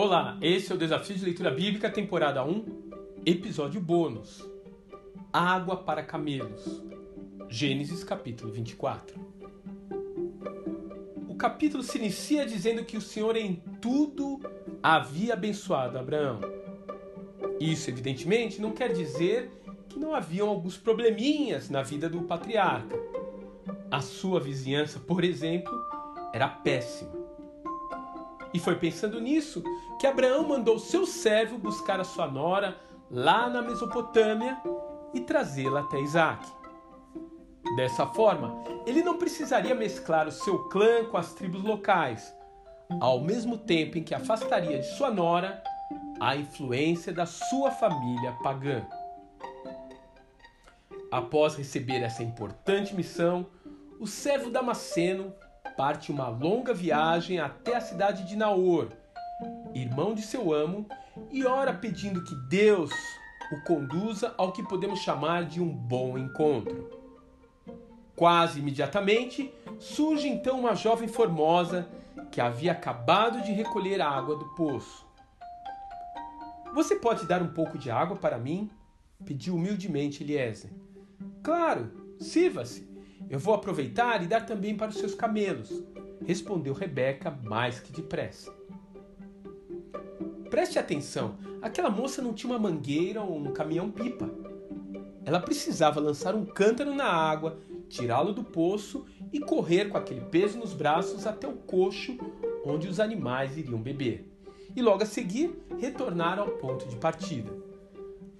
Olá, esse é o Desafio de Leitura Bíblica, temporada 1, episódio bônus. Água para camelos. Gênesis capítulo 24. O capítulo se inicia dizendo que o Senhor em tudo havia abençoado Abraão. Isso, evidentemente, não quer dizer que não haviam alguns probleminhas na vida do patriarca. A sua vizinhança, por exemplo, era péssima. E foi pensando nisso que Abraão mandou seu servo buscar a sua nora lá na Mesopotâmia e trazê-la até Isaac. Dessa forma, ele não precisaria mesclar o seu clã com as tribos locais, ao mesmo tempo em que afastaria de sua nora a influência da sua família pagã. Após receber essa importante missão, o servo Damasceno parte uma longa viagem até a cidade de Naor, irmão de seu amo, e ora pedindo que Deus o conduza ao que podemos chamar de um bom encontro. Quase imediatamente surge então uma jovem formosa que havia acabado de recolher a água do poço. Você pode dar um pouco de água para mim? pediu humildemente Eliezer. Claro, sirva-se, eu vou aproveitar e dar também para os seus camelos, respondeu Rebeca mais que depressa. Preste atenção, aquela moça não tinha uma mangueira ou um caminhão-pipa. Ela precisava lançar um cântaro na água, tirá-lo do poço e correr com aquele peso nos braços até o coxo onde os animais iriam beber. E logo a seguir retornar ao ponto de partida.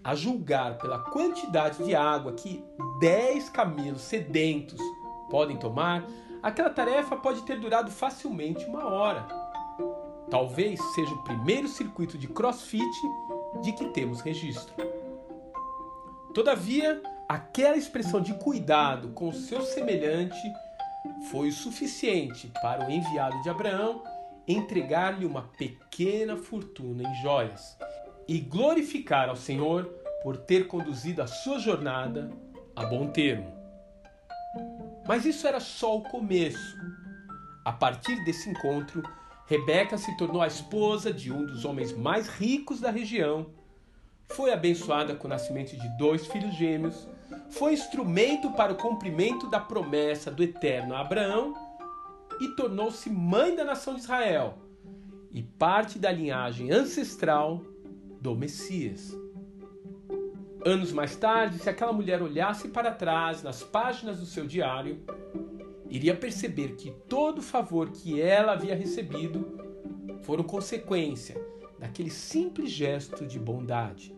A julgar pela quantidade de água que 10 camelos sedentos podem tomar, aquela tarefa pode ter durado facilmente uma hora. Talvez seja o primeiro circuito de crossfit de que temos registro. Todavia, aquela expressão de cuidado com o seu semelhante foi o suficiente para o enviado de Abraão entregar-lhe uma pequena fortuna em joias e glorificar ao Senhor por ter conduzido a sua jornada a bom termo. Mas isso era só o começo. A partir desse encontro, Rebeca se tornou a esposa de um dos homens mais ricos da região, foi abençoada com o nascimento de dois filhos gêmeos, foi instrumento para o cumprimento da promessa do eterno Abraão e tornou-se mãe da nação de Israel e parte da linhagem ancestral do Messias. Anos mais tarde, se aquela mulher olhasse para trás nas páginas do seu diário, iria perceber que todo o favor que ela havia recebido foram consequência daquele simples gesto de bondade.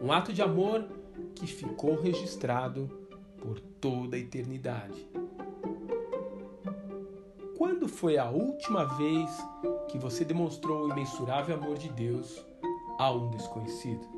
Um ato de amor que ficou registrado por toda a eternidade. Quando foi a última vez que você demonstrou o imensurável amor de Deus a um desconhecido?